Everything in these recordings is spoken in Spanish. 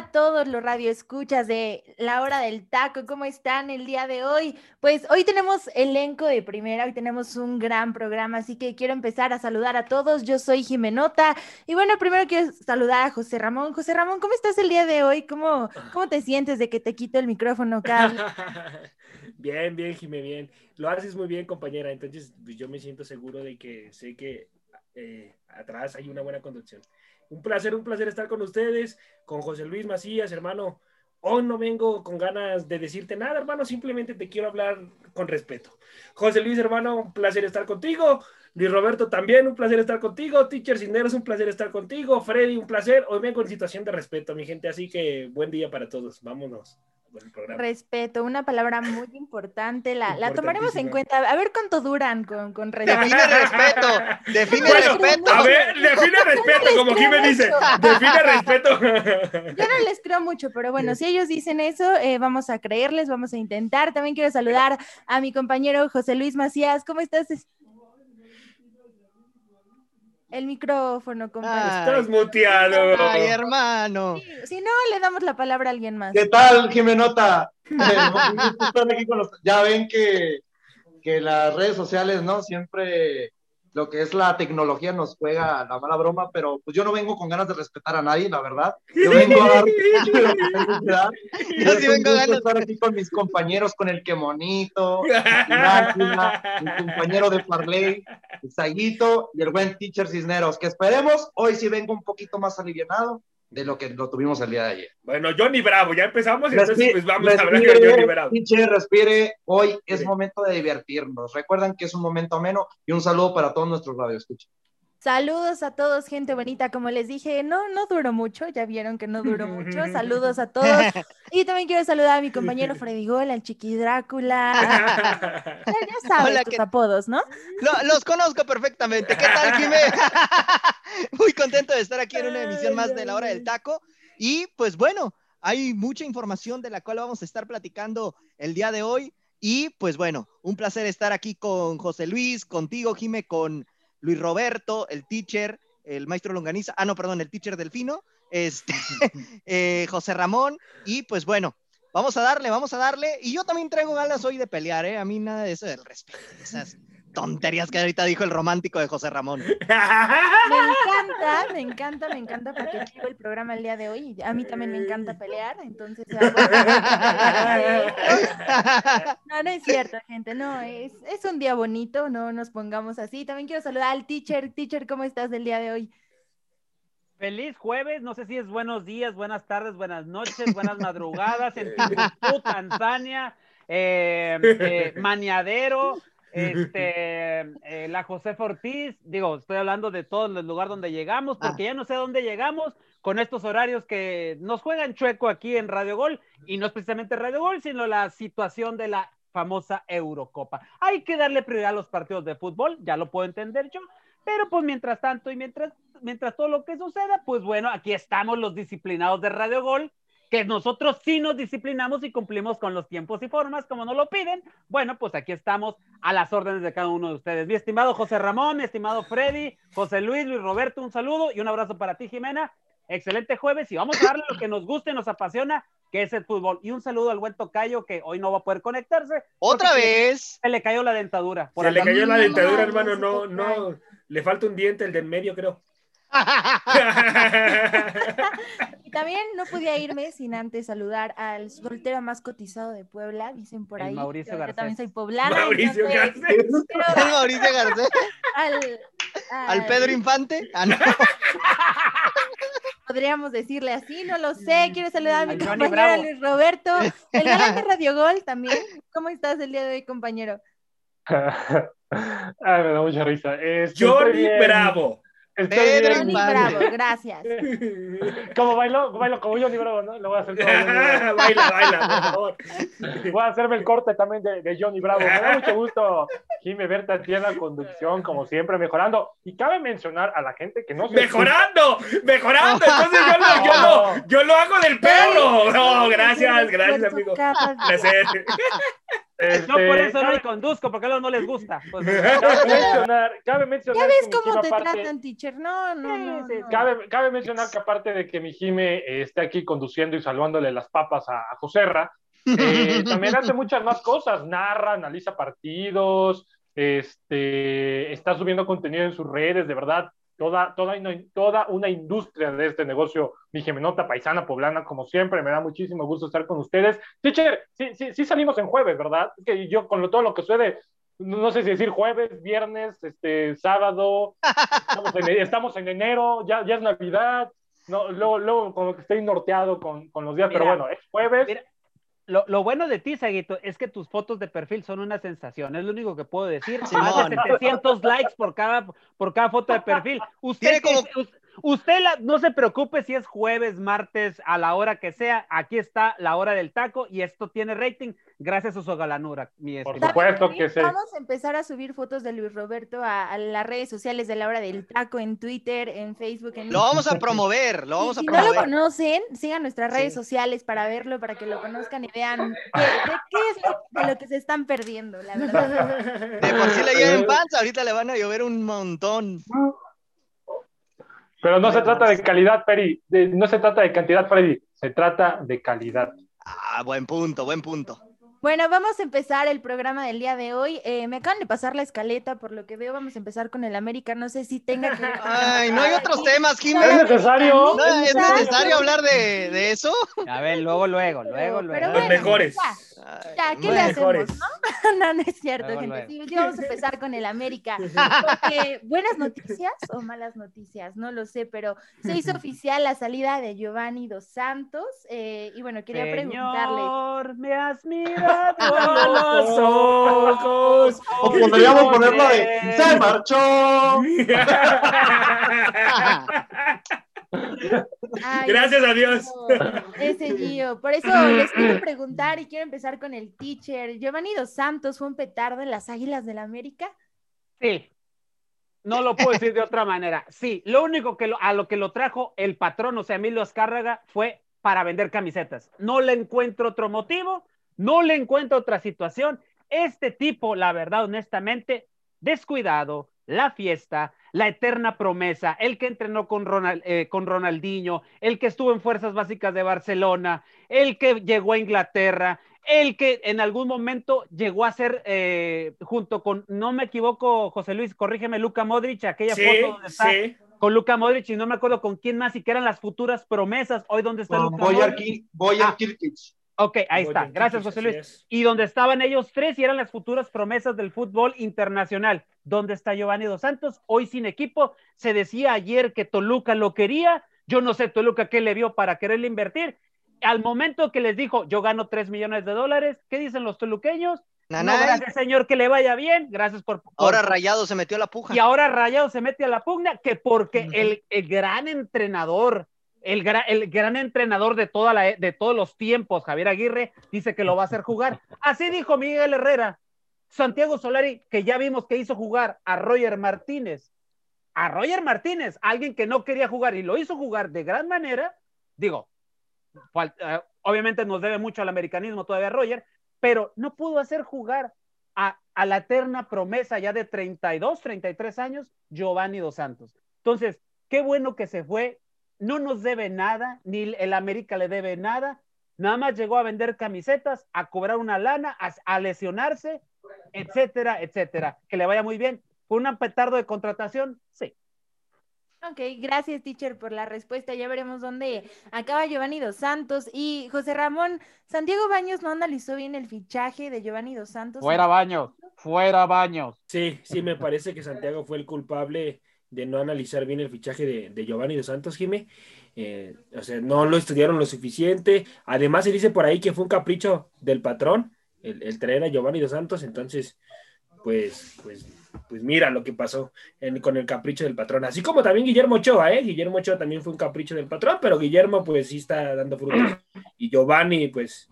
a todos los radioescuchas de La Hora del Taco. ¿Cómo están el día de hoy? Pues hoy tenemos elenco de primera, hoy tenemos un gran programa, así que quiero empezar a saludar a todos. Yo soy Jimenota y bueno, primero quiero saludar a José Ramón. José Ramón, ¿cómo estás el día de hoy? ¿Cómo, cómo te sientes de que te quito el micrófono, Carlos? bien, bien, Jimé, bien. Lo haces muy bien, compañera. Entonces, yo me siento seguro de que sé que eh, atrás hay una buena conducción. Un placer, un placer estar con ustedes, con José Luis Macías, hermano. Hoy no vengo con ganas de decirte nada, hermano, simplemente te quiero hablar con respeto. José Luis, hermano, un placer estar contigo. Luis Roberto, también un placer estar contigo. Teacher Cisneros, un placer estar contigo. Freddy, un placer. Hoy vengo en situación de respeto, mi gente, así que buen día para todos. Vámonos. Respeto, una palabra muy importante, la, la tomaremos en cuenta. A ver cuánto duran con, con respeto. Define respeto, define respeto. A ver, define respeto, como aquí me dice, define respeto. Yo no les creo mucho, pero bueno, si ellos dicen eso, eh, vamos a creerles, vamos a intentar. También quiero saludar a mi compañero José Luis Macías. ¿Cómo estás? El micrófono, compadre. Estás muteado. Ay, hermano. si no, le damos la palabra a alguien más. ¿Qué tal, Jimenota? ya ven que, que las redes sociales, ¿no? Siempre lo que es la tecnología nos juega la mala broma, pero pues yo no vengo con ganas de respetar a nadie, la verdad. Yo vengo a dar yo sí vengo a estar aquí con mis compañeros, con el que monito, mi compañero de Parley, Saguito y el buen teacher Cisneros, que esperemos, hoy sí vengo un poquito más aliviado de lo que lo tuvimos el día de ayer. Bueno, Johnny Bravo, ya empezamos y entonces pues vamos a hablar de Johnny Bravo. Pinche, respire, hoy es momento de divertirnos. Recuerdan que es un momento ameno y un saludo para todos nuestros radioescuchas. Saludos a todos, gente bonita. Como les dije, no, no duró mucho, ya vieron que no duró mucho. Saludos a todos. Y también quiero saludar a mi compañero Freddy Gol, al Chiqui Drácula. Ya, sabes tus apodos, ¿no? los conozco perfectamente. ¿Qué tal, Jimé? Muy contento de estar aquí en una emisión más de La Hora del Taco. Y pues bueno, hay mucha información de la cual vamos a estar platicando el día de hoy. Y pues bueno, un placer estar aquí con José Luis, contigo, Jimé, con Luis Roberto, el teacher, el maestro Longaniza, ah, no, perdón, el teacher Delfino, este, eh, José Ramón, y pues bueno, vamos a darle, vamos a darle, y yo también traigo ganas hoy de pelear, ¿eh? A mí nada de eso del respeto, esas tonterías que ahorita dijo el romántico de José Ramón. Me encanta, me encanta, me encanta porque vivo el programa el día de hoy y a mí también me encanta pelear, entonces... No, no es cierto, gente, no, es, es un día bonito, no nos pongamos así. También quiero saludar al teacher. Teacher, ¿cómo estás el día de hoy? Feliz jueves, no sé si es buenos días, buenas tardes, buenas noches, buenas madrugadas en Timbuktu, Tanzania, eh, eh, Maniadero, este, eh, la José Ortiz, digo, estoy hablando de todo el lugar donde llegamos, ah. porque ya no sé dónde llegamos con estos horarios que nos juegan chueco aquí en Radio Gol, y no es precisamente Radio Gol, sino la situación de la famosa Eurocopa. Hay que darle prioridad a los partidos de fútbol, ya lo puedo entender yo, pero pues mientras tanto y mientras, mientras todo lo que suceda, pues bueno, aquí estamos los disciplinados de Radio Gol que nosotros sí nos disciplinamos y cumplimos con los tiempos y formas como nos lo piden, bueno, pues aquí estamos a las órdenes de cada uno de ustedes. Mi estimado José Ramón, mi estimado Freddy, José Luis, Luis Roberto, un saludo y un abrazo para ti, Jimena. Excelente jueves y vamos a darle lo que nos gusta y nos apasiona, que es el fútbol. Y un saludo al buen Tocayo que hoy no va a poder conectarse. ¿Otra vez? Se le cayó la dentadura. se le cayó la dentadura, hermano. No, no, le falta un diente, el del medio, creo. Y también no podía irme sin antes saludar al soltero más cotizado de Puebla, dicen por ahí. Mauricio Garcés. Yo también soy poblana. Mauricio Garcés. Mauricio Garcés. Al, Pedro Infante. Ah, Podríamos decirle así, no lo sé. Quiero saludar a mi compañero Luis Roberto, el gran de Radio Gol también. ¿Cómo estás el día de hoy, compañero? Ay, me da mucha risa. Johnny Bravo. Pedro Johnny Bravo, gracias. Como bailo, bailo como Johnny Bravo, ¿no? Lo voy a hacer como baila, baila, por favor. Voy a hacerme el corte también de, de Johnny Bravo. Me da mucho gusto, Jimmy, verte aquí en la conducción, como siempre, mejorando. Y cabe mencionar a la gente que no se. ¡Mejorando! ¡Mejorando! Entonces yo lo, yo lo, yo lo hago del perro. No, gracias, gracias, amigo. Gracias. No por Este, eso no cabe- le conduzco, porque a los no les gusta. Pues, Cabe mencionar, cabe mencionar ¿Ya ves cómo te aparte- tratan, teacher? No, no, Sí, no. sí, no. Cabe, cabe mencionar que aparte de que mi Jime eh, esté aquí conduciendo y salvándole las papas a, a Joserra, eh, también hace muchas más cosas, narra, analiza partidos, este, está subiendo contenido en sus redes, de verdad, toda, toda, toda una industria de este negocio, mi gemenota paisana poblana, como siempre, me da muchísimo gusto estar con ustedes. Teacher, sí, sí, sí salimos en jueves, ¿verdad? Es que yo con lo- todo lo que sucede, no sé si decir jueves, viernes, este, sábado, estamos en, estamos en enero, ya, ya es Navidad, no, luego, luego como que estoy norteado con, con los días, pero bueno, es jueves. mira, Lo, lo bueno de ti, Saguito, es que tus fotos de perfil son una sensación. Es lo único que puedo decir. Más de Simón. 700 likes por cada, por cada foto de perfil. Usted, Tiene como- usted la- no se preocupe si es jueves, martes, a la hora que sea. Aquí está la hora del taco y esto tiene rating gracias a su galanura. Mi Por supuesto ¿Saben que sí. Vamos a empezar a subir fotos de Luis Roberto a, a las redes sociales de la hora del taco, en Twitter, en Facebook, en Lo vamos a promover, lo vamos Y a si no lo conocen, sigan nuestras redes Sí. sociales para verlo, para que lo conozcan y vean qué, de qué es lo, de lo que se están perdiendo, la verdad. De por sí le lleven panza, ahorita le van a llover un montón. Pero no se trata de calidad, Peri, de- no se trata de cantidad, Freddy, se trata de calidad. Ah, buen punto, buen punto. Bueno, vamos a empezar el programa del día de hoy. Eh, me acaban de pasar la escaleta, por lo que veo, vamos a empezar con el América. No sé si tenga que Ay, no hay otros temas, ¿Es Jiménez. necesario? No, ¿Es necesario hablar de, de eso? A ver, luego, luego, luego, Pero luego. Los bueno, mejores. ya. Ay, Ya, ¿qué bueno. le hacemos, mejores. no? no, no es cierto, Luego, gente. luego. Sí, vamos a empezar con el América. Porque, buenas noticias o malas noticias, no lo sé, pero se hizo oficial la salida de Giovanni Dos Santos. eh, y bueno, quería preguntarle. Me has mirado A los ojos. O podríamos ponerlo de ¡Se marchó! Ay, Gracias a Dios. Ese Gio. Por eso les quiero preguntar y quiero empezar con el teacher. Giovanni Dos Santos fue un petardo en las Águilas del América. Sí. No lo puedo decir de otra manera. Sí, lo único que lo- a lo que lo trajo el patrón, o sea, Emilio Azcárraga, fue para vender camisetas. No le encuentro otro motivo, no le encuentro otra situación. Este tipo, la verdad, honestamente, descuidado, la fiesta, la eterna promesa, el que entrenó con, Ronald- eh, con Ronaldinho, el que estuvo en Fuerzas Básicas de Barcelona, el que llegó a Inglaterra, el que en algún momento llegó a ser, eh, junto con, no me equivoco, José Luis, corrígeme, Luca Modric, aquella Sí, foto donde está sí. con Luca Modric y no me acuerdo con quién más y que eran las futuras promesas. Hoy, ¿dónde está Con Luca Boyar, Modric? Boyar Ah. Kirkic. Ok, ahí está. Gracias, José Luis. es. Y donde estaban ellos tres y eran las futuras promesas del fútbol internacional. ¿Dónde está Giovanni Dos Santos? Hoy sin equipo. Se decía ayer que Toluca lo quería. Yo no sé Toluca qué le vio para quererle invertir. Al momento que les dijo, yo gano 3 millones de dólares, ¿qué dicen los toluqueños? No, gracias, señor, que le vaya bien. Gracias por. por- ahora Rayado se metió a la puja. y ahora Rayado se mete a la pugna, que porque el, el gran entrenador, el, el gran entrenador de, toda la, de todos los tiempos, Javier Aguirre, dice que lo va a hacer jugar. Así dijo Miguel Herrera. Santiago Solari, que ya vimos que hizo jugar a Roger Martínez. A Roger Martínez, alguien que no quería jugar y lo hizo jugar de gran manera. Digo, eh, obviamente nos debe mucho al americanismo todavía Roger, pero no pudo hacer jugar a, a la eterna promesa ya de 32, 33 años, Giovanni Dos Santos. Entonces, qué bueno que se fue, no nos debe nada, ni el América le debe nada, nada más llegó a vender camisetas, a cobrar una lana, a, a lesionarse, etcétera, etcétera. Que le vaya muy bien. ¿Fue un petardo de contratación? Sí. Ok, gracias, teacher, por la respuesta. Ya veremos dónde acaba Giovanni Dos Santos. Y José Ramón, Santiago Baños no analizó bien el fichaje de Giovanni Dos Santos. baños, fuera baños. Sí, sí, me parece que Santiago fue el culpable de no analizar bien el fichaje de, de Giovanni Dos Santos, Jimé. Eh, o sea, no lo estudiaron lo suficiente. Además, se dice por ahí que fue un capricho del patrón el, el traer a Giovanni Dos Santos. Entonces, pues, pues, pues mira lo que pasó en- con el capricho del patrón. Así como también Guillermo Ochoa, ¿eh? Guillermo Ochoa también fue un capricho del patrón, pero Guillermo, pues sí está dando frutos. Y Giovanni, pues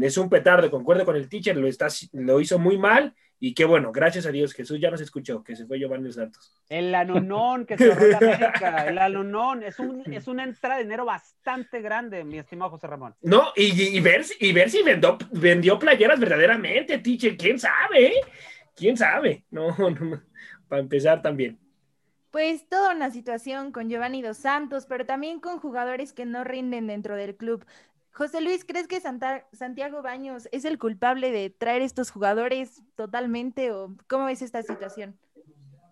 es un petardo, concuerdo con el teacher, lo, está, lo hizo muy mal Y qué bueno, gracias a Dios, Jesús ya nos escuchó, que se fue Giovanni Dos Santos. El anonón que cerró la América, el anonón, es, un, es una entrada de dinero bastante grande, mi estimado José Ramón. No, y, y ver, si- y ver si vendió, vendió playeras verdaderamente, teacher, quién sabe, eh? quién sabe. No, no, para empezar también. Pues toda una situación con Giovanni Dos Santos, pero también con jugadores que no rinden dentro del club. José Luis, ¿crees que Santiago Baños es el culpable de traer estos jugadores totalmente o cómo ves esta situación?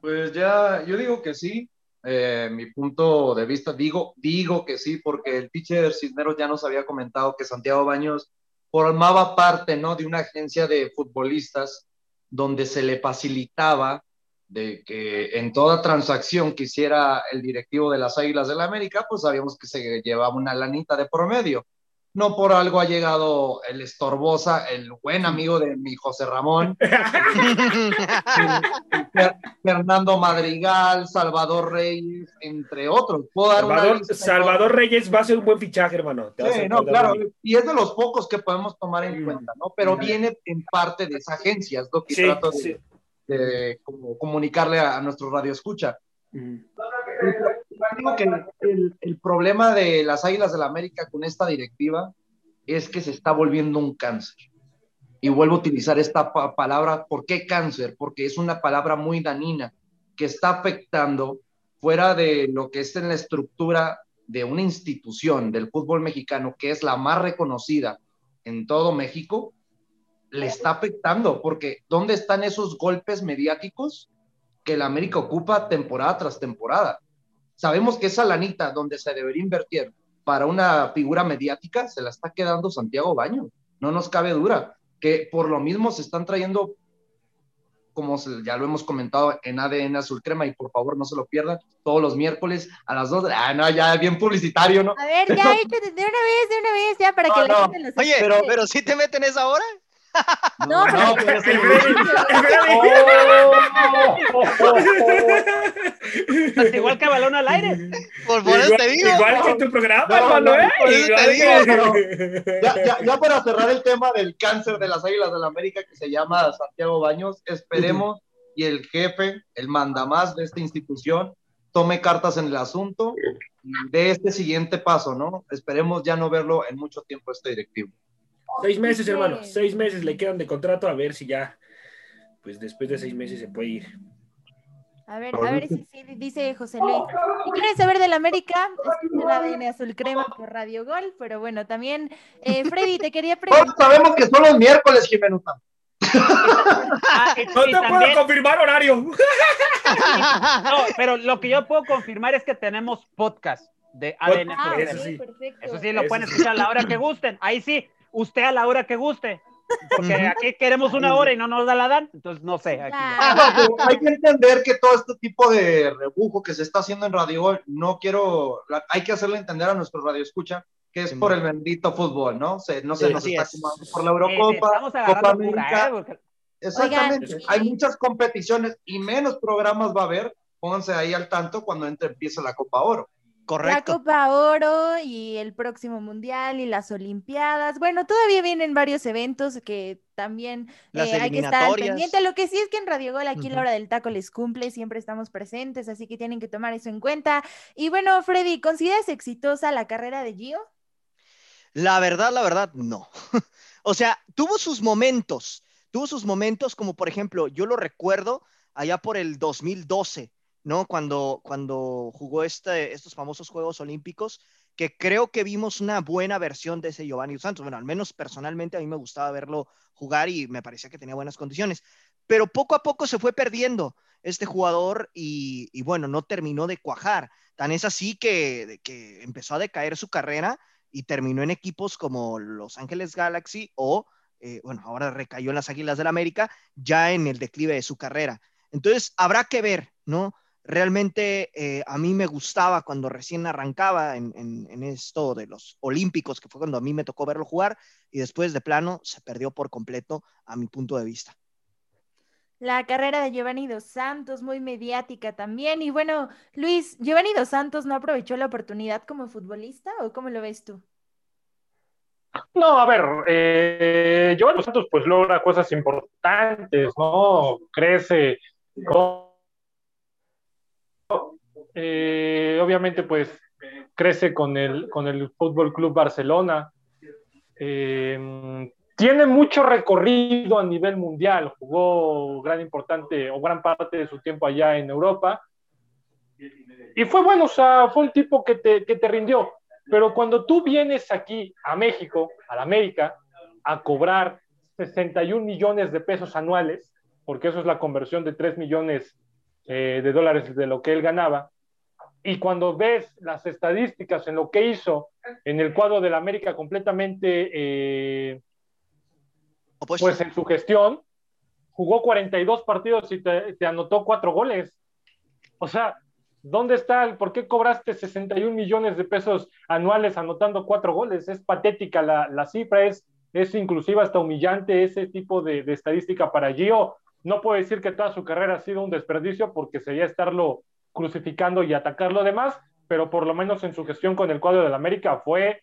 Pues ya, yo digo que sí. Eh, mi punto de vista, digo, digo que sí, porque el teacher Cisneros ya nos había comentado que Santiago Baños formaba parte, ¿no? De una agencia de futbolistas donde se le facilitaba de que en toda transacción que hiciera el directivo de las Águilas del la América, pues sabíamos que se llevaba una lanita de promedio. No por algo ha llegado el Estorbosa, el buen amigo de mi José Ramón, Fer- Fernando Madrigal, Salvador Reyes, entre otros. Puedo dar Salvador, Salvador Reyes va a ser un buen fichaje, hermano. Te Sí, no, claro, y es de los pocos que podemos tomar en Mm. cuenta, ¿no? Pero Mm. viene en parte de esa agencia, es lo que Sí, trato de, sí. de como comunicarle a, a nuestro radio escucha. Mm. El, problema de las Águilas del la América con esta directiva es que se está volviendo un cáncer. Y vuelvo a utilizar esta pa- palabra. ¿Por qué cáncer? Porque es una palabra muy danina que está afectando fuera de lo que es en la estructura de una institución del fútbol mexicano, que es la más reconocida en todo México, le está afectando, porque ¿dónde están esos golpes mediáticos que el América ocupa temporada tras temporada? Sabemos que esa lanita donde se debería invertir para una figura mediática se la está quedando Santiago Baño. No nos cabe dura, que por lo mismo se están trayendo, como se- ya lo hemos comentado en ADN Azul Crema, y por favor no se lo pierdan, todos los miércoles a las 2 de Ah, no, ya bien publicitario, ¿no? A ver, ya, de una vez, de una vez, ya, para que No, la no. gente los Oye, pero, pero sí te meten esa hora. No, pero- no, pero es el- Pues igual que balón al aire. Por, por eso igual, te digo. igual que tu programa, No, hermano, no, ¿eh? te digo, que- ya, ya, ya para cerrar el tema del cáncer de las Águilas del la América que se llama Santiago Baños, esperemos y el jefe, el mandamás de esta institución, tome cartas en el asunto dé este siguiente paso, ¿no? Esperemos ya no verlo en mucho tiempo este directivo. Seis meses, Sí. hermano. Seis meses le quedan de contrato a ver si ya, pues después de seis meses se puede ir. A ver, a ver si sí, dice José Luis. Si quieres saber del América, escucha la ADN Azul Crema por Radio Gol, pero bueno, también, eh, Freddy, te quería Todos preguntar. sabemos que son los miércoles, Jimenuta. Ah, y- No te puedo confirmar horario. no, pero lo que yo puedo confirmar es que tenemos podcast de ADN. Ah, Eso sí. perfecto. Eso sí, lo Eso pueden sí. escuchar a la hora que gusten. Ahí sí, usted a la hora que guste. Porque aquí queremos una hora y no nos da la dan. Entonces, no sé. aquí. Ah, No, hay que entender que todo este tipo de rebujo que se está haciendo en Radio Gol, no quiero, hay que hacerle entender a nuestro radio escucha que es Sí, por el bendito fútbol, ¿no? Se, no Sí, se nos así está es. por la Sí, sí, Eurocopa, estamos Copa América. ¿eh? Porque- Exactamente. Oigan, Hay muchas competiciones y menos programas va a haber. Pónganse ahí al tanto cuando entre empiece la Copa Oro. La. Copa Oro y el próximo Mundial y las Olimpiadas. Bueno, todavía vienen varios eventos que también eh, hay que estar al pendiente. Lo que sí es que en Radio Gol aquí la hora del taco les cumple, siempre estamos presentes, así que tienen que tomar eso en cuenta. Y bueno, Freddy, ¿consideras exitosa la carrera de Gio? La verdad, la verdad, no. o sea, tuvo sus momentos, tuvo sus momentos como por ejemplo, yo lo recuerdo allá por el 2012, ¿no? Cuando, cuando jugó este, estos famosos Juegos Olímpicos, que creo que vimos una buena versión de ese Giovanni Santos. Bueno, al menos personalmente a mí me gustaba verlo jugar y me parecía que tenía buenas condiciones. Pero poco a poco se fue perdiendo este jugador y, bueno, no terminó de cuajar. Tan es así que, que empezó a decaer su carrera y terminó en equipos como Los Ángeles Galaxy o, eh, bueno, ahora recayó en las Águilas del América, ya en el declive de su carrera. Entonces, habrá que ver, ¿no? Realmente eh, a mí me gustaba cuando recién arrancaba en, en, en, esto de los Olímpicos, que fue cuando a mí me tocó verlo jugar, y después de plano se perdió por completo a mi punto de vista. La carrera de Giovanni Dos Santos, muy mediática también. Y bueno, Luis, ¿Giovanni Dos Santos no aprovechó la oportunidad como futbolista o cómo lo ves tú? No, a ver, eh, Giovanni Santos pues logra cosas importantes, ¿no? Crece, eh, obviamente pues crece con el, con el Fútbol Club Barcelona. Eh, tiene mucho recorrido a nivel mundial, jugó gran importante o gran parte de su tiempo allá en Europa. Y fue bueno, o sea, fue el tipo que te, que te rindió. Pero cuando tú vienes aquí a México, a la América, a cobrar 61 millones de pesos anuales, porque eso es la conversión de 3 millones eh, de dólares de lo que él ganaba, y cuando ves las estadísticas en lo que hizo en el cuadro de la América completamente, eh, pues en su gestión, jugó 42 partidos y te, te anotó cuatro goles. O sea, ¿Dónde está el por qué cobraste 61 millones de pesos anuales anotando cuatro goles? Es patética la, la cifra, es, es inclusive hasta humillante ese tipo de, de, estadística para Gio. No puedo decir que toda su carrera ha sido un desperdicio porque sería estarlo crucificando y atacar lo demás, pero por lo menos en su gestión con el cuadro del América fue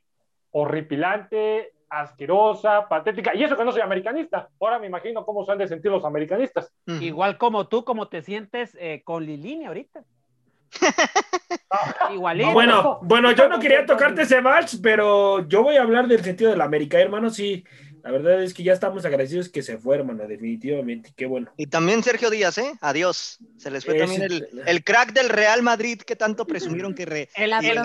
horripilante, asquerosa, patética, y eso que no soy americanista. Ahora me imagino cómo se han de sentir los americanistas. Igual como tú, como te sientes eh, con Lilini ahorita. Igualito. Bueno, bueno, yo no quería tocarte ese vals, pero yo voy a hablar del sentido de la América, hermano. Sí, la verdad es que ya estamos agradecidos que se fue, hermano, definitivamente. Qué bueno. Y también Sergio Díaz, ¿eh? Adiós. Se les fue es, también el, el, crack del Real Madrid que tanto presumieron que re, el, el,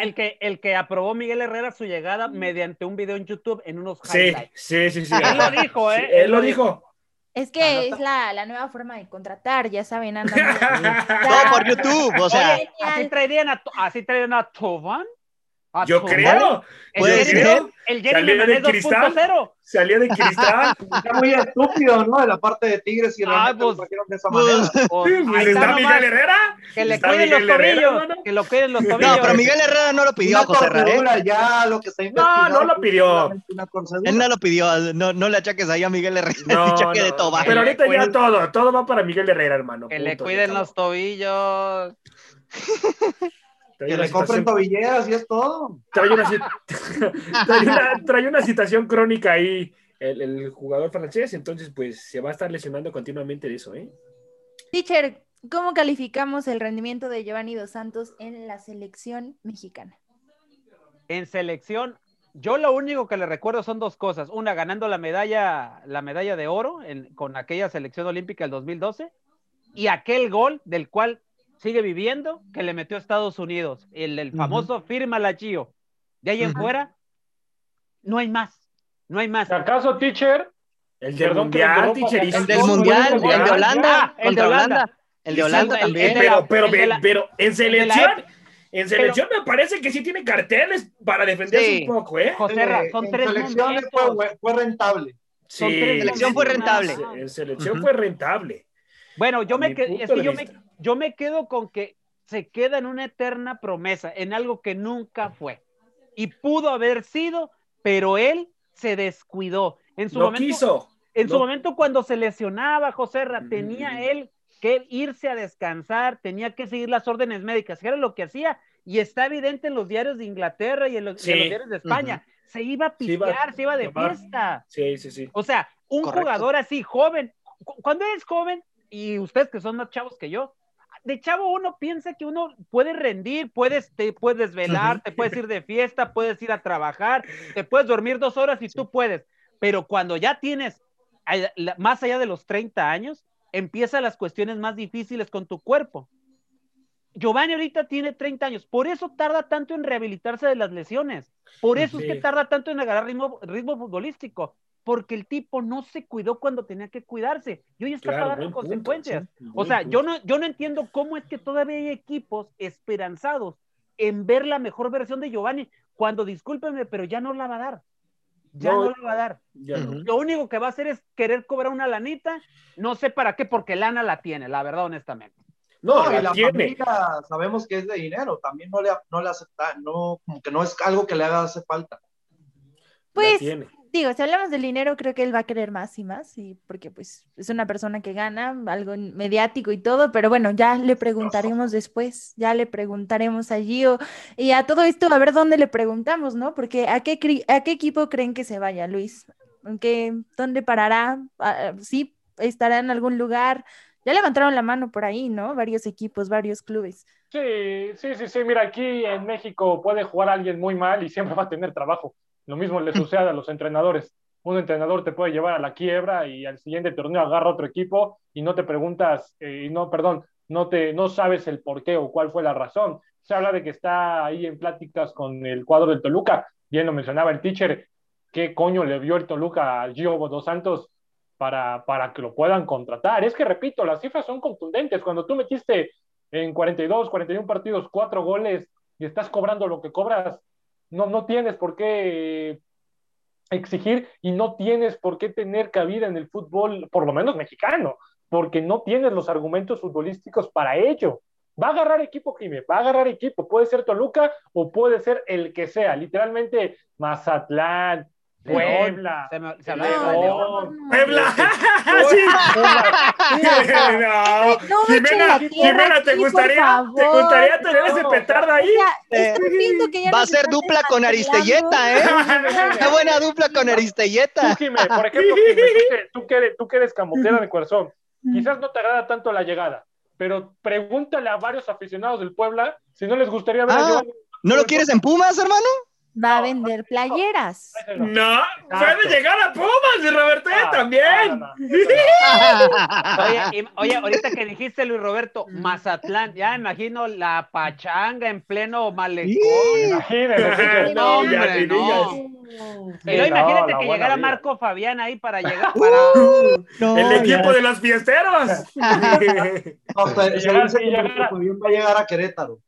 el, que el que aprobó Miguel Herrera su llegada mediante un video en YouTube en unos highlights. Sí, sí, sí, sí. Él lo dijo, ¿eh? Sí, él lo dijo. Es que es la, la, nueva forma de contratar, ya saben, andan. no, por YouTube, o sea. Oye, así traerían a, así traerían a Toban. ¿A yo creo. ¿Puede ser? El Jeremy Menez 2.0. Salía de cristal. Está muy estúpido, ¿no? De la parte de Tigres y ah, pues, de esa manera. Pues, pues está, está Miguel Herrera. Que le cuiden los tobillos. Que lo cuiden los tobillos. No, pero Miguel Herrera no lo pidió a José ¿eh? ya, lo que está No, no lo pidió. Él no lo pidió. No, no le achaques ahí a Miguel Herrera. No, no. de. Pero ahorita ya todo, todo va para Miguel Herrera, hermano. Que le cuiden los tobillos. Que le compren tobilleras y es todo. Trae una, trae una, trae una situación crónica ahí el, el, jugador francés, entonces pues se va a estar lesionando continuamente de eso, ¿eh? Teacher, ¿cómo calificamos el rendimiento de Giovanni Dos Santos en la selección mexicana? En selección, yo lo único que le recuerdo son dos cosas. Una, ganando la medalla, la medalla de oro en, con aquella selección olímpica del 2012 y aquel gol del cual sigue viviendo que le metió a Estados Unidos, el, el famoso uh -huh. firma la Gio. De ahí uh -huh. en fuera, no hay más. No hay más. ¿Acaso, teacher? El del mundial, teacher. El del mundial, el de Holanda. El de Holanda. El de Holanda también. Pero, pero, pero, pero en selección. En selección pero, me parece que sí tiene carteles para defenderse sí. un poco, ¿eh? José Ra, son en tres selección fue, fue, rentable. Sí, en selección fue rentable. En selección uh -huh. fue rentable. Bueno, yo me, es que yo me, yo me quedo con que se queda en una eterna promesa, en algo que nunca fue. Y pudo haber sido, pero él se descuidó. En su no momento, quiso. En no. su momento, cuando se lesionaba, José Ra, tenía mm. él que irse a descansar, tenía que seguir las órdenes médicas, que era lo que hacía, y está evidente en los diarios de Inglaterra y en los, sí. en los diarios de España. Uh -huh. Se iba a pistear, se iba, se iba de fiesta. Sí, sí, sí. O sea, un Correcto. jugador así, joven, cuando eres joven, y ustedes que son más chavos que yo, de chavo uno piensa que uno puede rendir, puedes, te puedes velar, te puedes ir de fiesta, puedes ir a trabajar, te puedes dormir dos horas y tú puedes. Pero cuando ya tienes más allá de los 30 años, empiezan las cuestiones más difíciles con tu cuerpo. Giovanni ahorita tiene 30 años, por eso tarda tanto en rehabilitarse de las lesiones, por eso sí. es que tarda tanto en agarrar ritmo, ritmo futbolístico, porque el tipo no se cuidó cuando tenía que cuidarse y hoy está claro, pagando consecuencias. Punto, sí, o sea, punto. yo no, yo no entiendo cómo es que todavía hay equipos esperanzados en ver la mejor versión de Giovanni cuando, discúlpenme, pero ya no la va a dar. Ya no, no la va a dar. No. Lo único que va a hacer es querer cobrar una lanita, no sé para qué, porque lana la tiene, la verdad, honestamente. No, no y la tiene. familia sabemos que es de dinero, también no le, no le acepta, no, como que no es algo que le haga hace falta. Pues digo, si hablamos del dinero, creo que él va a querer más y más, y porque pues es una persona que gana algo mediático y todo, pero bueno, ya le preguntaremos después, ya le preguntaremos a Gio y a todo esto, a ver dónde le preguntamos, ¿no? Porque ¿a qué, a qué equipo creen que se vaya, Luis? ¿En dónde parará? Ah, sí, estará en algún lugar. Ya levantaron la mano por ahí, ¿no? Varios equipos, varios clubes. Sí, sí, sí, sí. Mira, aquí en México puede jugar alguien muy mal y siempre va a tener trabajo. Lo mismo le sucede a los entrenadores. Un entrenador te puede llevar a la quiebra y al siguiente torneo agarra otro equipo y no te preguntas, eh, no, perdón, no, te, no sabes el por qué o cuál fue la razón. Se habla de que está ahí en pláticas con el cuadro del Toluca. Bien lo mencionaba el teacher. ¿Qué coño le vio el Toluca a Gio Dos Santos para, para que lo puedan contratar? Es que, repito, las cifras son contundentes. Cuando tú metiste en 42, 41 partidos, cuatro goles y estás cobrando lo que cobras, no, no tienes por qué exigir y no tienes por qué tener cabida en el fútbol, por lo menos mexicano, porque no tienes los argumentos futbolísticos para ello. Va a agarrar equipo, Jimé, va a agarrar equipo. Puede ser Toluca o puede ser el que sea. Literalmente, Mazatlán, Puebla. Se, me, se de No, León. no, ¡Puebla! ¡Sí! no, No me echen Jimena, Jimena, ¿te gustaría, ¿te gustaría tener ese No. petardo ahí? Ya, estoy viendo que ya Va a ser dupla con. Aristelleta, ¿eh? Una buena dupla con Tú, Aristelleta. Jimé, por ejemplo, Jimé, tú, que, tú, eres, tú que eres camotera de corazón, quizás no te agrada tanto la llegada, pero pregúntale a varios aficionados del Puebla si no les gustaría ver a Ah, Giovanni. ¿No lo quieres en Pumas, hermano? Va a vender playeras. No. Puede llegar a Pumas y Roberto Ah, también. no, no, no, eso no. Oye, oye, ahorita que dijiste Luis Roberto, Mazatlán, ya me imagino la pachanga en pleno malecón. Sí, No, hombre, luego imagínate que llegara vida. Marco Fabián ahí para llegar para. No, El equipo ya. de los fiesteros. No, Fabián va a llegar a Querétaro.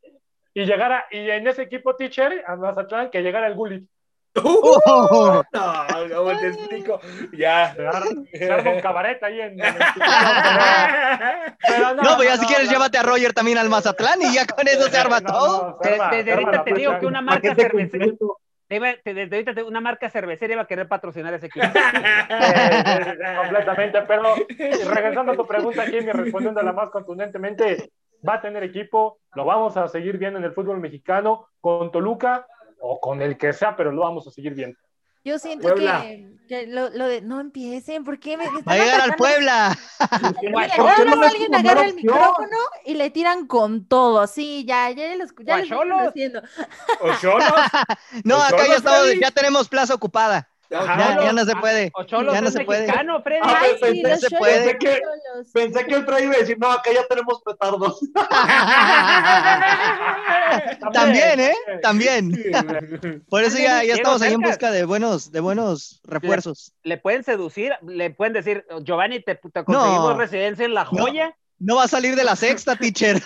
Y llegara, y en ese equipo teacher, a Mazatlán, que llegara el Gullit. Oh. No, ¿cómo te explico? Ya. Se arma un cabaret ahí en. en el- Pero No, pues ya si no, quieres no. llévate a Roger también al Mazatlán y ya con eso se arma No, todo. no, se De- arma- desde ahorita te digo que una marca Paquete cervecera, completo. te iba- te- desde ahorita te- una marca cervecera iba a querer patrocinar ese equipo. Eh, completamente, pero regresando a tu pregunta, Jimmy, respondiéndola más contundentemente, va a tener equipo, lo vamos a seguir viendo en el fútbol mexicano, con Toluca o con el que sea, pero lo vamos a seguir viendo. Yo siento Puebla. que, que lo, lo de no empiecen, ¿por qué me me Va a llegar al? Puebla. Mira, no alguien agarra el micrófono y le tiran con todo. Sí, ya, ya los ya les Guacholos. están haciendo. ¿O Cholos? No, acá ya estamos, ya tenemos plaza ocupada. Ajá. Ya, ya no se puede. Ocholo Ya no es se puede. mexicano, Freddy. Ah, Ay, pues, sí, pensé- se puede. que- cholos. Pensé que el Freddy iba a decir, no, acá ya tenemos petardos. También, ¿eh? También. Por eso ya, estamos ahí en busca de buenos, de buenos refuerzos. Le pueden seducir, le pueden decir, Giovanni, te, te conseguimos No. residencia en La Joya No va a salir de la sexta, teacher.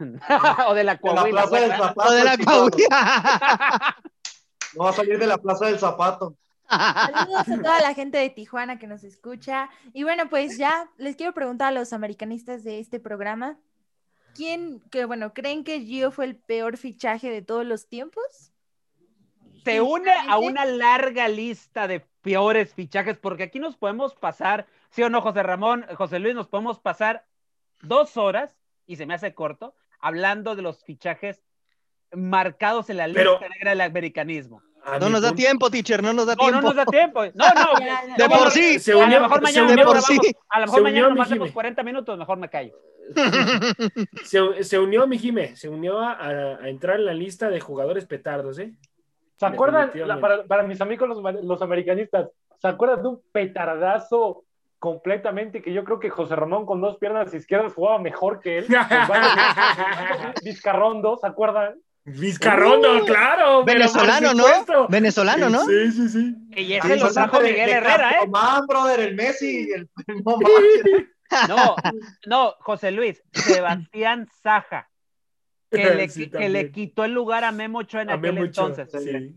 o de la De la Coahuila. O de la. Coahuila. No va a salir de la plaza del zapato. Saludos a toda la gente de Tijuana que nos escucha. Y bueno, pues ya les quiero preguntar a los americanistas de este programa. ¿Quién, que bueno, creen que Gio fue el peor fichaje de todos los tiempos? se une a una larga lista de peores fichajes, porque aquí nos podemos pasar, sí o no, José Ramón, José Luis, nos podemos pasar dos horas, y se me hace corto, hablando de los fichajes marcados en la lista Pero- negra del americanismo. A No nos da tiempo, teacher, no nos da No, no tiempo. nos da tiempo. No, no. Ya, ya. De por sí. Se a unió, lo mejor se mañana de unió- por sí. a lo mejor Se mañana mi hacemos Jimmy. 40 minutos, mejor me callo. se, se unió mi Jime, se unió a, a- a entrar en la lista de jugadores petardos, ¿eh? ¿Se acuerdan, la- para, para mis amigos los, los americanistas, ¿se acuerdan de un petardazo completamente que yo creo que José Ramón con dos piernas izquierdas jugaba mejor que él? Vizcarrondo, ¿se acuerdan? Vizcarrondo, claro. pero Venezolano, ¿no? Venezolano, ¿no? Sí, sí, sí. Y ese lo trajo de- Miguel de Herrera, ¿eh? Castromán, brother, el Messi. El, no. No, no, José Luis, Sebastián Saja, que le, Sí, que le quitó el lugar a Memo Ochoa en A aquel Memo entonces. sí.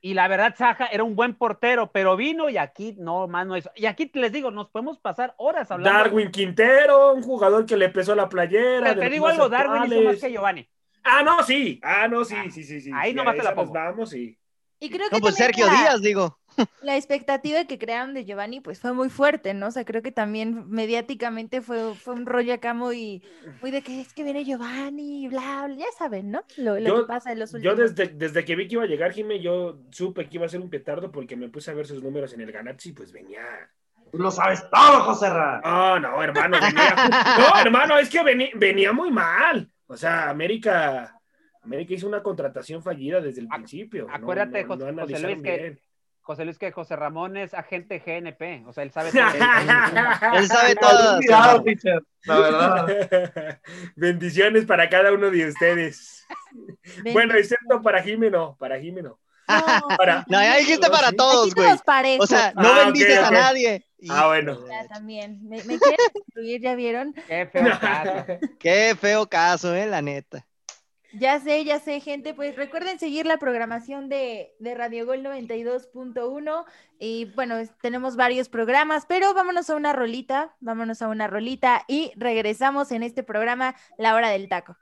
Y la verdad, Saja era un buen portero, pero vino y aquí no, más no hizo. Y aquí les digo, nos podemos pasar horas hablando. Darwin Quintero, un jugador que le pesó la playera. Pero de te digo algo, Darwin hizo más que Giovanni. Ah, no, sí. Ah, no, sí, sí, sí. sí. Ahí Sí, nomás te la pongo. vamos, sí. Y creo que No, pues también Sergio la- Díaz, digo. La expectativa que crearon de Giovanni pues fue muy fuerte, ¿no? O sea, creo que también mediáticamente fue, fue un rollo acá muy, muy de que es que viene Giovanni, bla, bla, ya saben, ¿no? Lo, lo Yo- que pasa en los Yo últimos. desde, desde que vi que iba a llegar Jime, yo supe que iba a ser un petardo porque me puse a ver sus números en el Ganazzi, pues venía. Tú lo sabes todo, José Ra. No, no, hermano, venía. No, hermano, es que veni- venía muy mal. O sea, América, América hizo una contratación fallida desde el Ac- principio. Acuérdate, no- José- no José Luis, que-. José Luis, que José Ramón es agente GNP, o sea, él sabe todo. Él sabe todo. la verdad. Bendiciones para cada uno de ustedes. Bueno, excepto para Jimeno, para Jimeno. No, Para- No, ya dijiste para Sí. todos, güey. O sea, no Ah, bendices a ok. Ah, bueno. Ya también. Me, me quieren destruir, ¿ya vieron? Qué feo caso. Qué feo caso, eh, la neta. Ya sé, ya sé, gente. Pues recuerden seguir la programación de, de Radio Gol 92.1. Y bueno, tenemos varios programas, pero vámonos a una rolita, vámonos a una rolita y regresamos en este programa La Hora del Taco.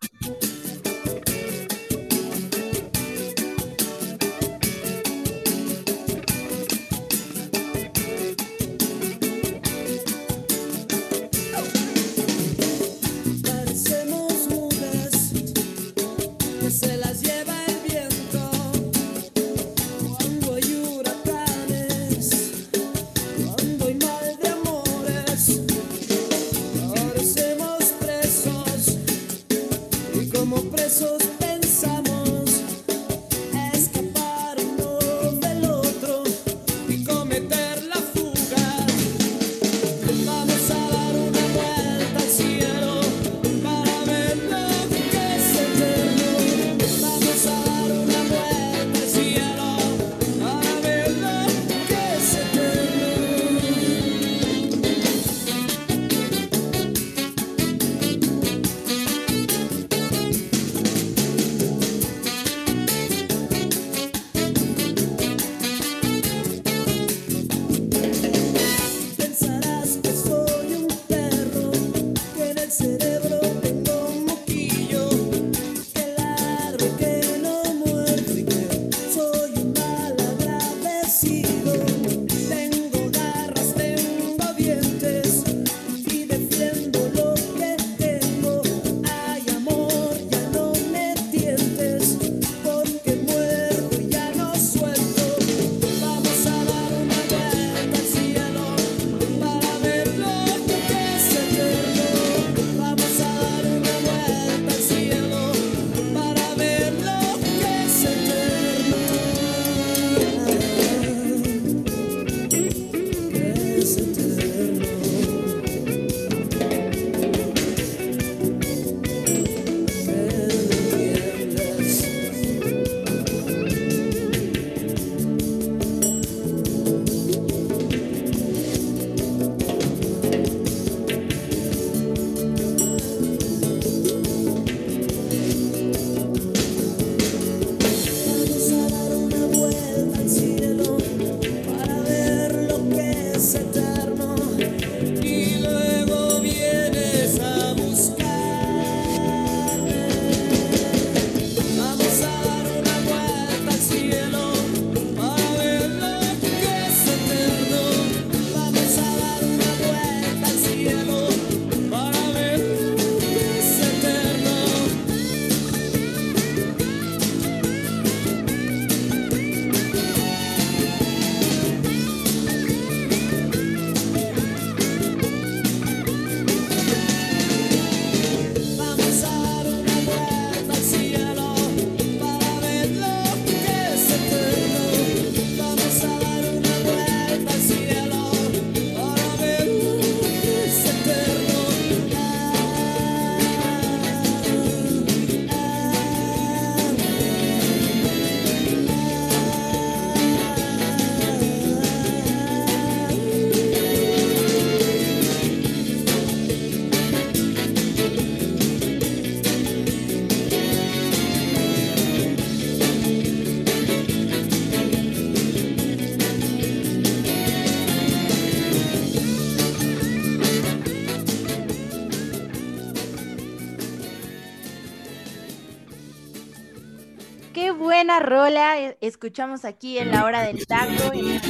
Eh, escuchamos aquí en la hora del Gol.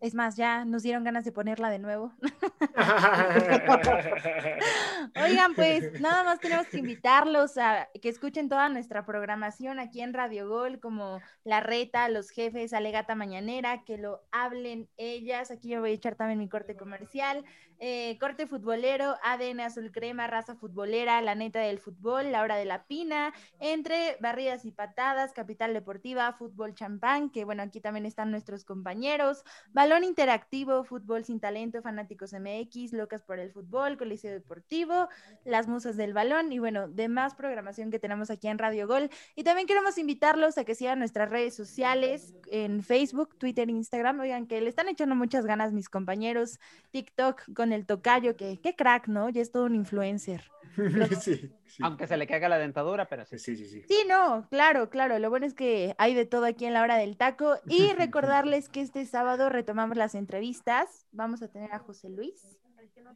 Es más, ya nos dieron ganas de ponerla de nuevo. Oigan, pues nada más tenemos que invitarlos a que escuchen toda nuestra programación aquí en Radio Gol, como La Reta, Los Jefes, Alegata Mañanera, que lo hablen ellas. Aquí yo voy a echar también mi corte comercial. Eh, corte futbolero, ADN Azul Crema, Raza Futbolera, La Neta del Fútbol, La Hora de la Pina, entre barridas y patadas, Capital Deportiva, Fútbol Champán, que bueno, aquí también están nuestros compañeros, Balón Interactivo, Fútbol Sin Talento, Fanáticos MX, Locas por el Fútbol, Coliseo Deportivo, Las Musas del Balón y bueno, demás programación que tenemos aquí en Radio Gol. Y también queremos invitarlos a que sigan nuestras redes sociales en Facebook, Twitter, Instagram. Oigan, que le están echando muchas ganas mis compañeros, TikTok con el tocayo, que qué crack, ¿no? Ya es todo un influencer. sí, sí. Aunque se le caiga la dentadura, pero sí. Sí, sí, sí. Sí, no, claro, claro. Lo bueno es que hay de todo aquí en la hora del taco. Y recordarles que este sábado retomamos las entrevistas. Vamos a tener a José Luis.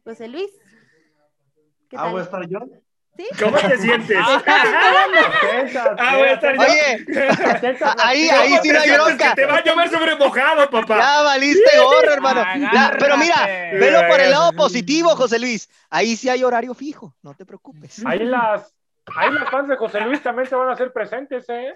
José Luis. ¿Qué Ah, voy a estar yo. ¿Sí? ¿Cómo te sientes? Ah, voy a estar yo. Oye, ahí, ahí ¿Cómo sí no hay bronca. te va a llover sobre mojado, papá. Ya valiste gorro, hermano. Ya, pero mira, velo por el lado positivo, José Luis. Ahí sí hay horario fijo, no te preocupes. Ahí las, ahí las fans de José Luis también se van a hacer presentes, ¿eh?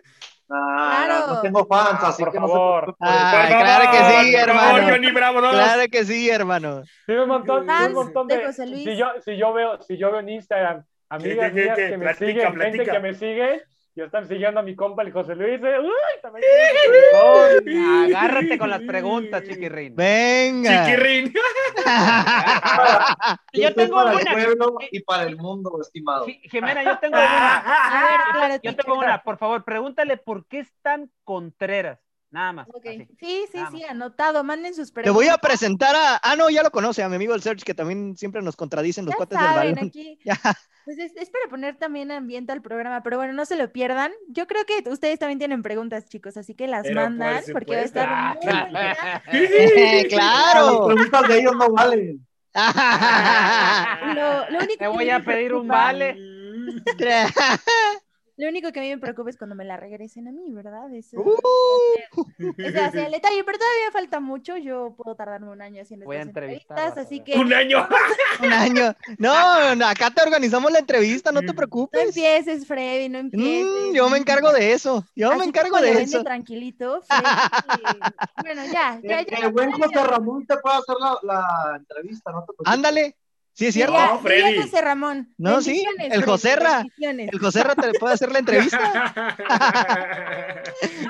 Ah, Claro. no tengo fans, Ah, así por que no se favor. Ah, Por claro que sí, favor, hermano. Johnny Bravo, no. Claro que sí, hermano. Sí, un montón, un montón de de. José Luis. Si yo, si yo veo, si yo veo en Instagram amigas ¿Qué, qué, mías qué? que me Platica, siguen, gente que me sigue, y están siguiendo a mi compa el José Luis. ¿eh? Uy, también. Agárrate con las preguntas, chiquirrín. Venga. Chiquirrín. Yo Yo tengo para una. el pueblo y para el mundo, estimado. Ji- Jimena, yo tengo una. A ver, claro, Yo tengo una. Por favor, pregúntale por qué están contreras. Nada más. Sí, sí, Nada sí, más. anotado. Manden sus Te preguntas. voy a presentar a. Ah, no, ya lo conoce, a mi amigo el Serge, que también siempre nos contradicen los Ya cuates del saben, balón. aquí. Ya. Pues es, es para poner también ambiente al programa, pero bueno, no se lo pierdan. Yo creo que ustedes también tienen preguntas, chicos, así que las Pero por mandan porque va a estar Ah, muy buena. Las claro. preguntas de ellos no valen. Lo, lo único Te voy a pedir un vale. Lo único que a mí me preocupa es cuando me la regresen a mí, ¿verdad? Eso, Uh. ese va a ser el detalle, pero todavía falta mucho. Yo puedo tardarme un año haciendo Voy a estas entrevistar, entrevistas, a así que Un año. Un año. No, no, acá te organizamos la entrevista, no te no preocupes. empieces, Freddy, no empieces. Mm, yo me encargo de eso. Yo me encargo de eso. tranquilito, Freddy, bueno, ya, ya, El, ya. el buen José Ramón te puede hacer la, la entrevista, no te preocupes. Ándale. Sí, es cierto. No. José Ramón. No, sí, el Joserra. El José Ra te puede hacer la entrevista.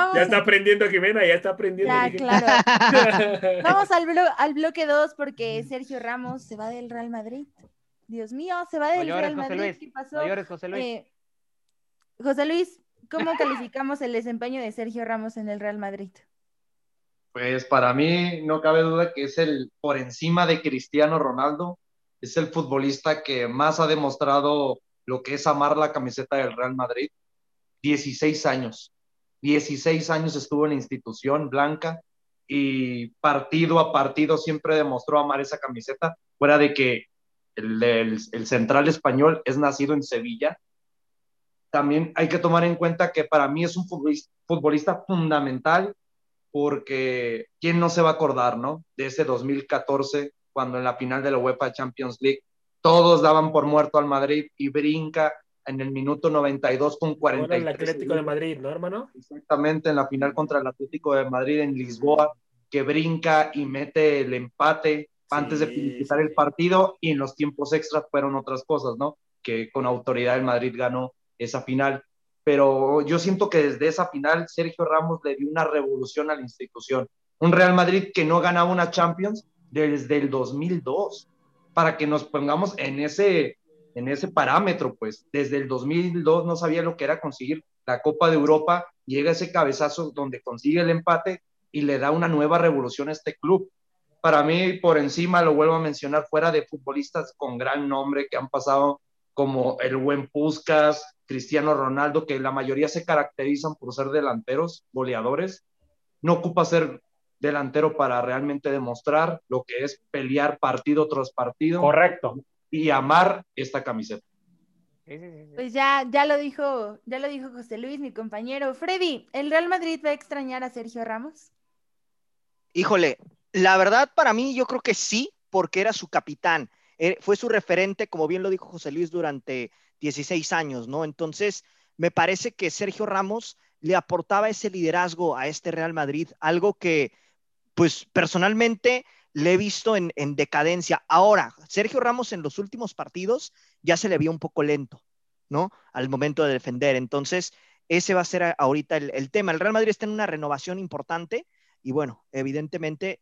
ya está aprendiendo Jimena, ya está aprendiendo. Ya, claro. Vamos al, blo- al bloque 2 porque Sergio Ramos se va del Real Madrid. Dios mío, se va del Real José Madrid. Luis. ¿Qué pasó? José Luis. Eh, José Luis, ¿cómo calificamos el desempeño de Sergio Ramos en el Real Madrid? Pues para mí no cabe duda que es el por encima de Cristiano Ronaldo, es el futbolista que más ha demostrado lo que es amar la camiseta del Real Madrid. 16 años. 16 años estuvo en la institución blanca y partido a partido siempre demostró amar esa camiseta, fuera de que el, el- central español es nacido en Sevilla. También hay que tomar en cuenta que para mí es un futbolista, futbolista fundamental porque quién no se va a acordar, ¿no? De ese 2014, cuando en la final de la UEFA Champions League todos daban por muerto al Madrid y brinca en el minuto 92 con Ahora 43. el Atlético de Madrid, ¿no, hermano? Exactamente, en la final contra el Atlético de Madrid en Lisboa, que brinca y mete el empate antes de Sí, finiquitar sí. el partido y en los tiempos extras fueron otras cosas, ¿no? Que con autoridad el Madrid ganó esa final. Pero yo siento que desde esa final Sergio Ramos le dio una revolución a la institución. Un Real Madrid que no ganaba una Champions desde el 2002, para que nos pongamos en ese, en ese parámetro, pues desde el 2002 no sabía lo que era conseguir la Copa de Europa, llega ese cabezazo donde consigue el empate y le da una nueva revolución a este club. Para mí, por encima, lo vuelvo a mencionar, fuera de futbolistas con gran nombre que han pasado como el buen Puskas, Cristiano Ronaldo, que la mayoría se caracterizan por ser delanteros, goleadores, no ocupa ser delantero para realmente demostrar lo que es pelear partido tras partido Correcto. y amar esta camiseta. Sí, sí, sí, sí. Pues ya, ya lo dijo, ya lo dijo José Luis, mi compañero. Freddy, ¿el Real Madrid va a extrañar a Sergio Ramos? Híjole, la verdad para mí yo creo que sí, porque era su capitán, eh, fue su referente, como bien lo dijo José Luis, durante 16 años, ¿no? Entonces, me parece que Sergio Ramos le aportaba ese liderazgo a este Real Madrid, algo que, pues personalmente le he visto en, en decadencia. Ahora, Sergio Ramos en los últimos partidos ya se le vio un poco lento, ¿no? Al momento de defender. Entonces, ese va a ser ahorita el, tema. El Real Madrid está en una renovación importante y bueno, evidentemente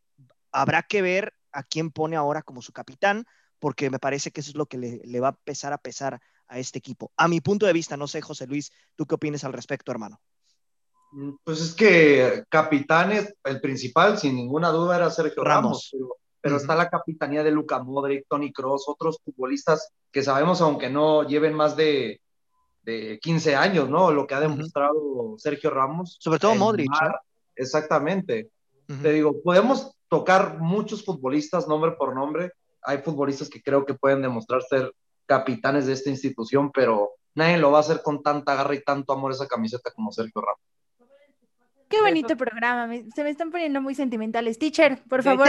habrá que ver a quién pone ahora como su capitán, porque me parece que eso es lo que le, le va a empezar a pesar a este equipo. A mi punto de vista, no sé, José Luis, ¿tú qué opinas al respecto, hermano? Mm, Pues es que capitanes, el principal, sin ninguna duda, era Sergio Ramos. Ramos, pero, está la capitanía de Luca Modric, Tony Cross, otros futbolistas que sabemos, aunque no lleven más de, de 15 años, ¿no? Lo que ha demostrado Sergio Ramos. Sobre todo Modric, mar- ¿no? Exactamente. Te digo, podemos tocar muchos futbolistas nombre por nombre. Hay futbolistas que creo que pueden demostrar ser capitanes de esta institución, pero nadie lo va a hacer con tanta garra y tanto amor esa camiseta como Sergio Ramos. Qué bonito programa, me- se me están poniendo muy sentimentales. Teacher, por De favor.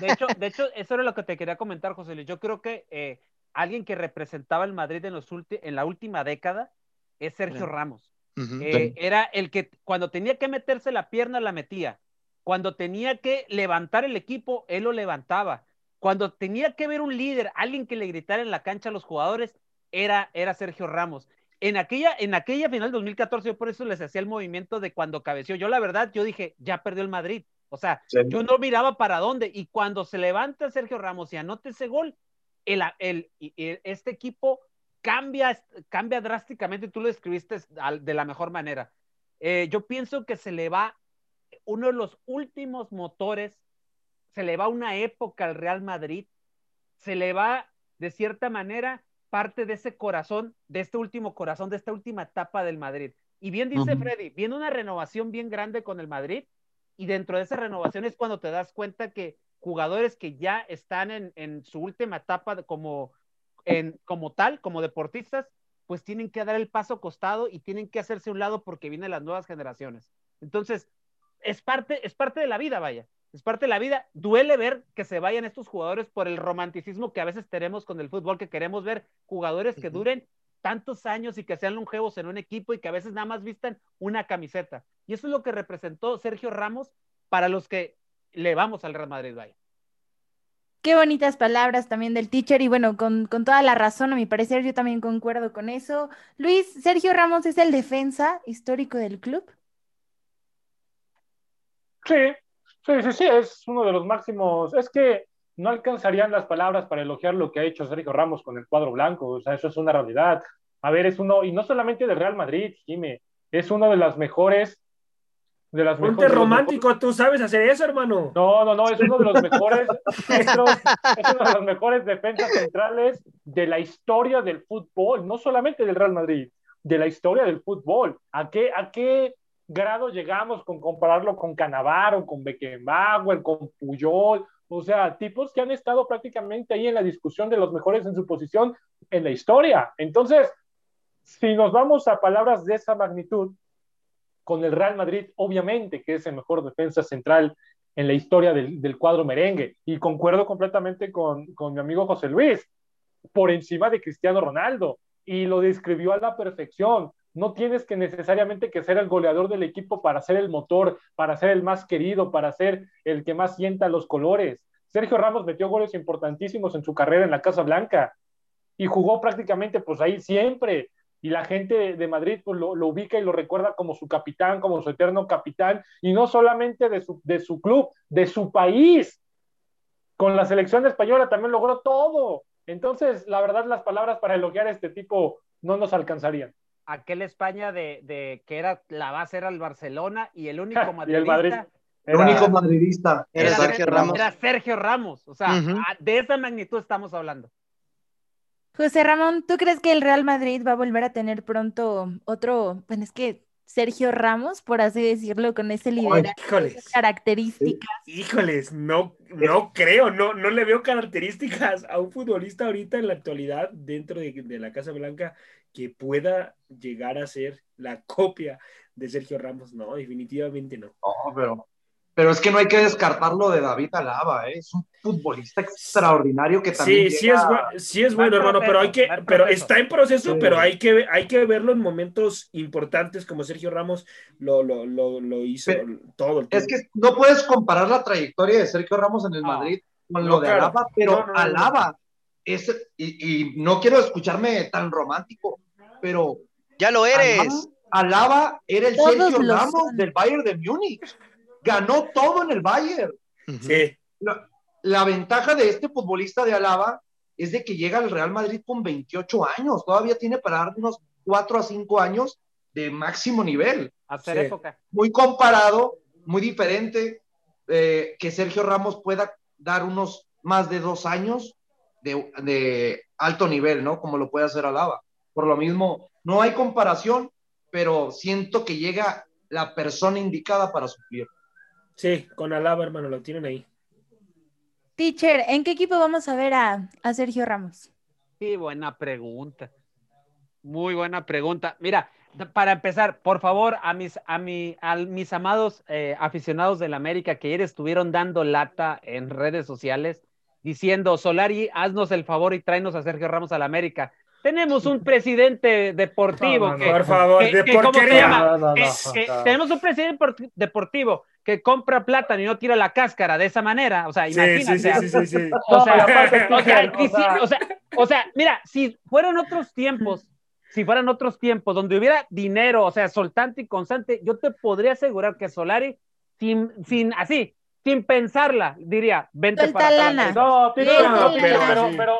De hecho, de hecho, eso era lo que te quería comentar, José Luis. Yo creo que eh, alguien que representaba el Madrid en, los ulti- en la última década es Sergio Sí. Ramos. Eh, era el que cuando tenía que meterse la pierna, la metía. Cuando tenía que levantar el equipo, él lo levantaba. Cuando tenía que ver un líder, alguien que le gritara en la cancha a los jugadores, era, era Sergio Ramos. En aquella, en aquella final 2014, yo por eso les hacía el movimiento de cuando cabeció. Yo, la verdad, yo dije, ya perdió el Madrid. O sea, Sí. yo no miraba para dónde. Y cuando se levanta Sergio Ramos y anota ese gol, el, el, y este equipo cambia, cambia drásticamente. Tú lo escribiste al- de la mejor manera. Eh, yo pienso que se le va uno de los últimos motores, se le va una época al Real Madrid, se le va de cierta manera parte de ese corazón, de este último corazón, de esta última etapa del Madrid. Y bien dice. Freddy, viene una renovación bien grande con el Madrid y dentro de esa renovación es cuando te das cuenta que jugadores que ya están en, en su última etapa como, en, como tal, como deportistas, pues tienen que dar el paso costado y tienen que hacerse un lado porque vienen las nuevas generaciones. Entonces, es parte, es parte de la vida, vaya. Es parte de la vida. Duele ver que se vayan estos jugadores por el romanticismo que a veces tenemos con el fútbol, que queremos ver jugadores que duren tantos años y que sean longevos en un equipo y que a veces nada más vistan una camiseta. Y eso es lo que representó Sergio Ramos para los que le vamos al Real Madrid, vaya. Qué bonitas palabras también del teacher y bueno, con, con toda la razón, a mi parecer, yo también concuerdo con eso. Luis, Sergio Ramos es el defensa histórico del club. Sí, sí, sí, sí, es uno de los máximos. Es que no alcanzarían las palabras para elogiar lo que ha hecho Sergio Ramos con el cuadro blanco. O sea, eso es una realidad. A ver, es uno, y no solamente de Real Madrid, Jimé, es uno de las mejores. De las Ponte mejores, romántico, tú sabes hacer eso, hermano. No, no, no, es uno de los mejores centros, es uno de los mejores defensas centrales de la historia del fútbol, no solamente del Real Madrid, de la historia del fútbol. ¿A qué, a qué grado llegamos con compararlo con Canavaro, con Beckenbauer, con Puyol? O sea, tipos que han estado prácticamente ahí en la discusión de los mejores en su posición en la historia. Entonces, si nos vamos a palabras de esa magnitud, con el Real Madrid, obviamente que es el mejor defensa central en la historia del, cuadro merengue. Y concuerdo completamente con, mi amigo José Luis, por encima de Cristiano Ronaldo. Y lo describió a la perfección. No tienes que necesariamente que ser el goleador del equipo para ser el motor, para ser el más querido, para ser el que más sienta los colores. Sergio Ramos metió goles importantísimos en su carrera en la Casa Blanca y jugó prácticamente pues ahí siempre y la gente de Madrid pues, lo, ubica y lo recuerda como su capitán, como su eterno capitán, y no solamente de su club, de su país. Con la selección española también logró todo. Entonces, la verdad, las palabras para elogiar a este tipo no nos alcanzarían. Aquel España de, de que era la base era el Barcelona y el único madridista. el Madrid. El único madridista era, era Sergio Ramos. Era Sergio Ramos. O sea, uh -huh. de esa magnitud estamos hablando. José Ramón, ¿tú crees que el Real Madrid va a volver a tener pronto otro, bueno, es que Sergio Ramos, por así decirlo, con ese liderazgo, híjoles. características? Híjoles, no, no creo, no, no le veo características a un futbolista ahorita en la actualidad dentro de, de la Casa Blanca que pueda llegar a ser la copia de Sergio Ramos. No, definitivamente no. No, pero, pero es que no hay que descartarlo de David Alaba, ¿eh? es un futbolista extraordinario que también. Sí, sí es, sí es bueno, en hermano, pero hay que, pero está en proceso, Sí. pero hay que, hay que verlo en momentos importantes como Sergio Ramos lo, lo, lo, lo hizo Pero- todo el Es tiempo. que no puedes comparar la trayectoria de Sergio Ramos en el No. Madrid con No, lo de claro. Alaba, pero no. Alaba es, y, y no quiero escucharme tan romántico, pero Ya lo eres. Alaba, Alaba era el Todos Sergio Ramos son. del Bayern de Múnich. Ganó todo en el Bayern. Sí, La, la ventaja de este futbolista de Alaba es de que llega al Real Madrid con 28 años. Todavía tiene para dar unos 4 a 5 años de máximo nivel. Hacer Sí. época. Muy comparado, muy diferente, eh, que Sergio Ramos pueda dar unos más de dos años de, de alto nivel, ¿no? Como lo puede hacer Alaba. Por lo mismo, no hay comparación, pero siento que llega la persona indicada para suplir. sí, con Alaba, hermano, lo tienen ahí. Teacher, ¿en qué equipo vamos a ver a, a Sergio Ramos? Sí, buena pregunta. Muy buena pregunta. Mira, para empezar, por favor, a mis, a mi, a mis amados eh, aficionados del América que ayer estuvieron dando lata en redes sociales diciendo, Solari, haznos el favor y tráenos a Sergio Ramos al América. Tenemos un presidente deportivo No, no, que, Por favor, que- de que, ¿cómo se porquería. No, no, que- no, no. tenemos un presidente por- deportivo que compra plátano y no tira la cáscara de esa manera. O sea, imagínate. sí, sí, sí, sí, sí. O sea, No, mira, si fueran otros tiempos, si fueran otros tiempos donde hubiera dinero, o sea, soltante y constante, yo te podría asegurar que Solari, sin, sin así, sin pensarla, diría, vente Suelta para lana. No, tiene Sí, pero, pero, pero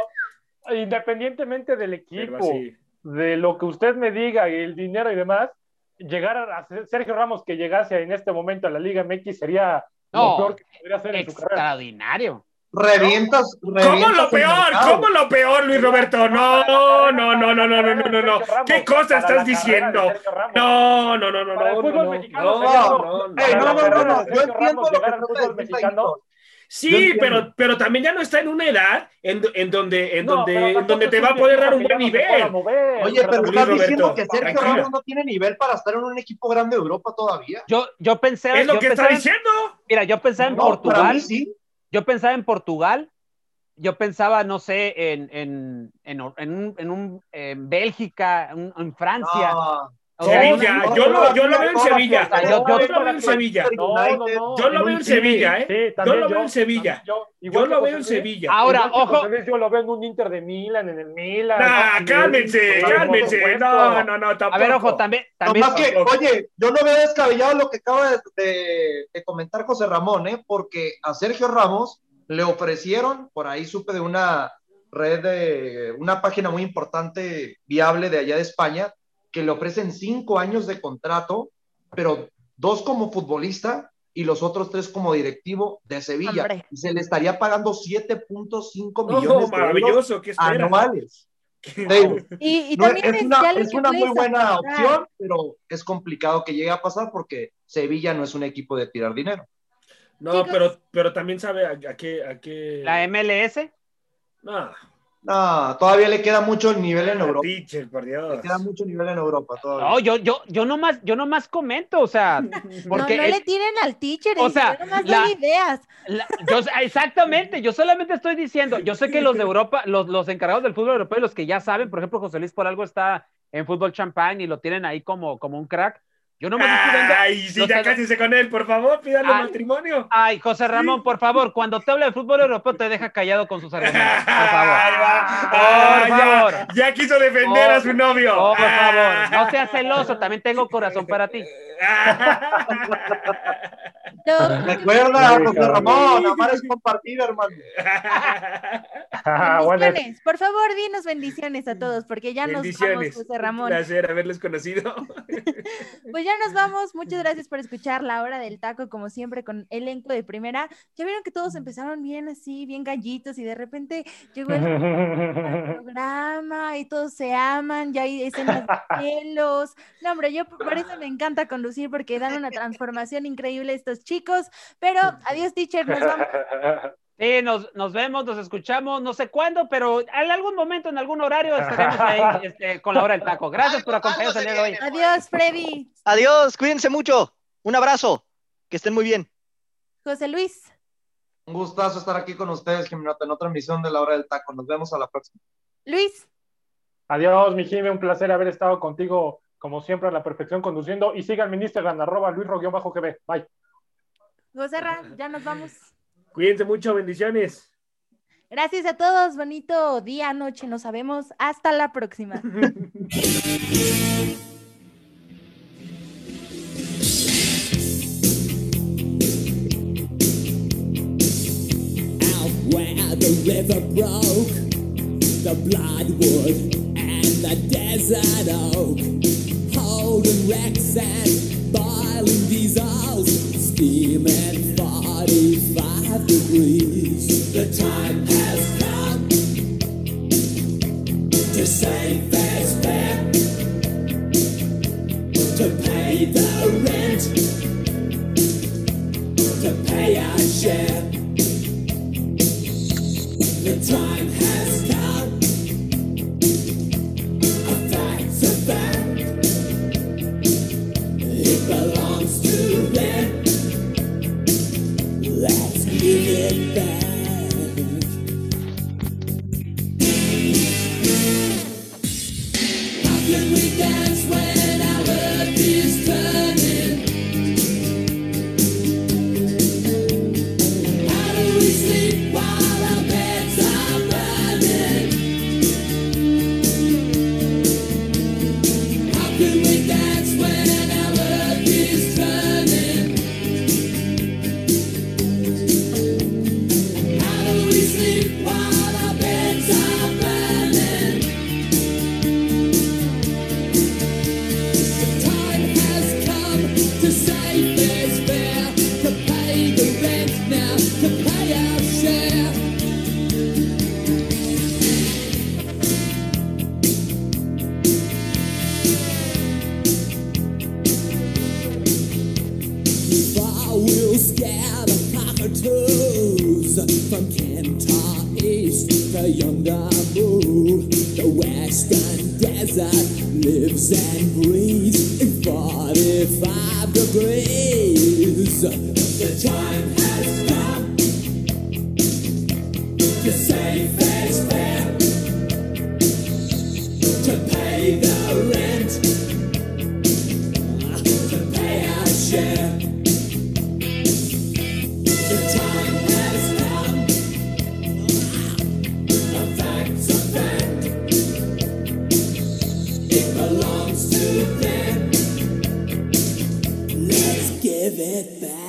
independientemente del equipo, así. de lo que usted me diga y el dinero y demás, llegar a Sergio Ramos que llegase en este momento a la Liga MX sería No, lo peor que podría hacer en su carrera. Extraordinario. Revientas, ¿Cómo revientas lo el peor? ¿Cómo lo peor, Luis Roberto? No, no, no, no, no, no, no, no, no. ¿Qué cosa estás diciendo? No, no, no, no, no, fútbol no, mexicano no, no, lo- no, Ey, no, no, no, no, Para yo entiendo lo que Sí, pero, pero también ya no está en una edad en, en donde, en No, donde, en donde te va a poder dar un buen nivel. mover, Oye, pero estás Roberto, diciendo que Sergio tranquilo. Ramos no tiene nivel para estar en un equipo grande de Europa todavía. Yo, yo pensé, Es lo yo que está en- diciendo. mira, yo pensaba en No, Portugal, sí. yo pensaba en Portugal, yo pensaba, no sé, en, en, en, en un, en, un, en Bélgica, en, en Francia. No. Sevilla, yo no, lo, yo lo veo en Sevilla. yo- lo veo en Sevilla. No, no, no. Yo lo veo en Sevilla, ¿eh? Yo lo veo en Sevilla. Yo, Yo lo veo en Sevilla. Ahora, ojo. Yo lo veo en un Inter de Milan, en el Milan. Cálmense, cálmense. No, no, no, tampoco. A ver, ojo, también, también oye, yo no veo descabellado lo que acaba de comentar José Ramón, ¿eh? porque a Sergio Ramos le ofrecieron, por ahí supe de una red de una página muy importante, viable de allá de España, que le ofrecen cinco años de contrato, pero dos como futbolista y los otros tres como directivo de Sevilla. Hombre. Y se le estaría pagando 7.5 No, millones de euros maravilloso, ¿qué esperas? anuales. Y, y no, también es es, una, es una muy buena opción, pero es complicado que llegue a pasar porque Sevilla no es un equipo de tirar dinero. No, Chicos. pero, pero también sabe a, a qué, a qué. la MLS. No, No, todavía le queda mucho el nivel en Europa. teacher, por Dios. Le queda mucho nivel en Europa todavía. No, yo, yo, yo nomás, yo nomás comento, o sea, porque no, le tiren al teacher, o sea, sea, nomás la- doy ideas. La- yo, exactamente, yo solamente estoy diciendo, yo sé que los de Europa, los, los encargados del fútbol europeo, los que ya saben, por ejemplo, José Luis por algo está en fútbol champán y lo tienen ahí como, como un crack. Yo no me Ay, sí, no ya cásense con él, por favor, pídale Ay. matrimonio. Ay, José Ramón, por favor, cuando te habla de fútbol europeo, te deja callado con sus argumentos, por favor. va. Por Ah, favor. ya, ya quiso defender Por- a su novio. Por favor, Ah. no seas celoso, también tengo corazón para ti. Que Recuerda, José. Ramón, amar es compartir, hermano. Ah, bueno, Bendiciones. Por favor, dinos bendiciones a todos, porque ya nos vamos, Bendiciones. José Un Ramón. placer haberles conocido. Pues ya nos vamos. Muchas gracias por escuchar la hora del taco, como siempre, con elenco de primera. Ya vieron que todos empezaron bien así, bien gallitos, y de repente llegó el programa y todos se aman, ya hay escenas de celos. No, hombre, yo por eso me encanta conducir porque dan una transformación increíble estos chicos. Pero adiós, teacher, nos vamos. Sí, nos, nos vemos, nos escuchamos, no sé cuándo, pero en algún momento, en algún horario, estaremos ahí este, con la hora del taco. Gracias por acompañarnos el día de hoy. Adiós, Freddy. Adiós, cuídense mucho. Un abrazo. Que estén muy bien. José Luis. Un gustazo estar aquí con ustedes, Jiminota, en otra emisión de La Hora del Taco. Nos vemos a la próxima. Luis. Adiós, mi Jime, un placer haber estado contigo, como siempre, a la perfección conduciendo. Y síganme en Instagram, arroba luisro-gb. Bye. José Ra, ya nos vamos. Cuídense mucho, bendiciones. Gracias a todos. Bonito día, noche, no sabemos. Hasta la próxima. Out where the river broke, the bloodwood and the desert oak, holding wrecks and boiling diesels, steaming 45 degrees. The time has come to save fair's fair, to pay the rent, to pay our share. Give it back.